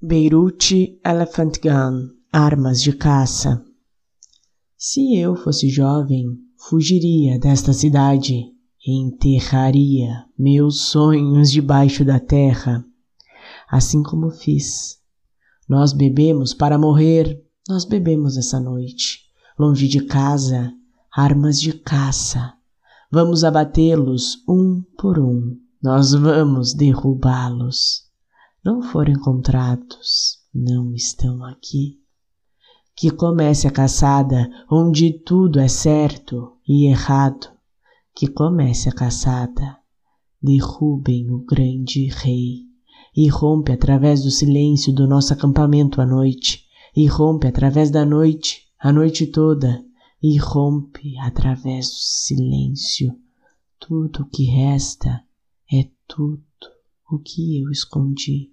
Beirute Elephant Gun Armas de caça. Se eu fosse jovem, fugiria desta cidade e enterraria meus sonhos debaixo da terra, assim como fiz. Nós bebemos para morrer, nós bebemos essa noite, longe de casa, armas de caça. Vamos abatê-los um por um, nós vamos derrubá-los não foram encontrados, não estão aqui. Que comece a caçada onde tudo é certo e errado. Que comece a caçada. Derrubem o grande rei e rompe através do silêncio do nosso acampamento à noite, e rompe através da noite, a noite toda, e rompe através do silêncio. Tudo o que resta é tudo o que eu escondi.